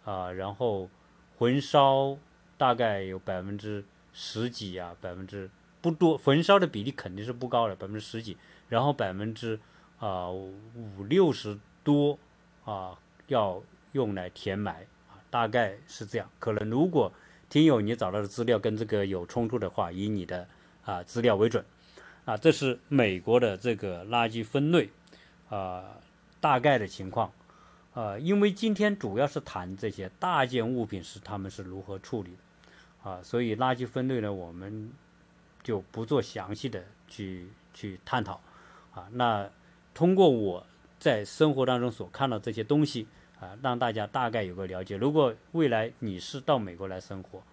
啊，然后焚烧大概有百分之十几啊，百分之不多，焚烧的比例肯定是不高的，百分之十几，然后百分之啊五六十多啊要用来填埋啊，大概是这样。可能如果听友你找到的资料跟这个有冲突的话，以你的啊资料为准啊。这是美国的这个垃圾分类啊大概的情况。啊，因为今天主要是谈这些大件物品是他们是如何处理的，啊，所以垃圾分类呢，我们就不做详细的去去探讨啊。那通过我在生活当中所看到这些东西啊，让大家大概有个了解。如果未来你是到美国来生活，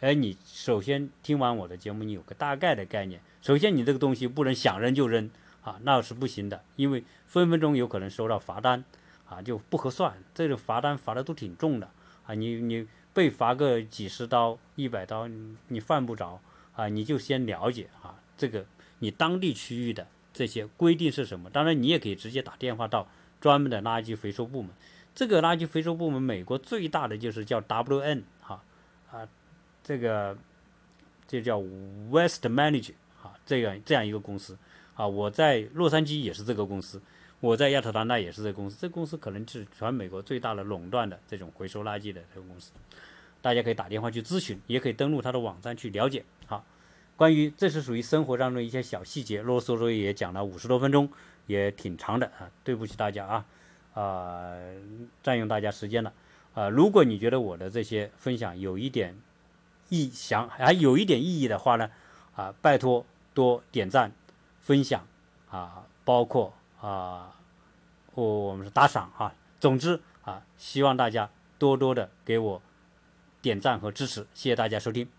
哎，你首先听完我的节目，你有个大概的概念。首先，你这个东西不能想扔就扔啊，那是不行的，因为分分钟有可能收到罚单。啊，就不合算，这种罚单罚的都挺重的啊！你你被罚个几十刀、一百刀，你犯不着啊！你就先了解啊，这个你当地区域的这些规定是什么？当然，你也可以直接打电话到专门的垃圾回收部门。这个垃圾回收部门，美国最大的就是叫 WN 哈啊，这个这叫 West Manage 啊，这样这样一个公司啊，我在洛杉矶也是这个公司。我在亚特兰大也是这个公司，这公司可能是全美国最大的垄断的这种回收垃圾的这个公司，大家可以打电话去咨询，也可以登录他的网站去了解。关于这是属于生活当中一些小细节，啰啰嗦嗦也讲了五十多分钟，也挺长的啊，对不起大家啊，啊，占用大家时间了啊。如果你觉得我的这些分享有一点意想还有一点意义的话呢，啊，拜托多点赞、分享啊，包括。啊，我我们是打赏哈，总之啊，希望大家多多的给我点赞和支持，谢谢大家收听。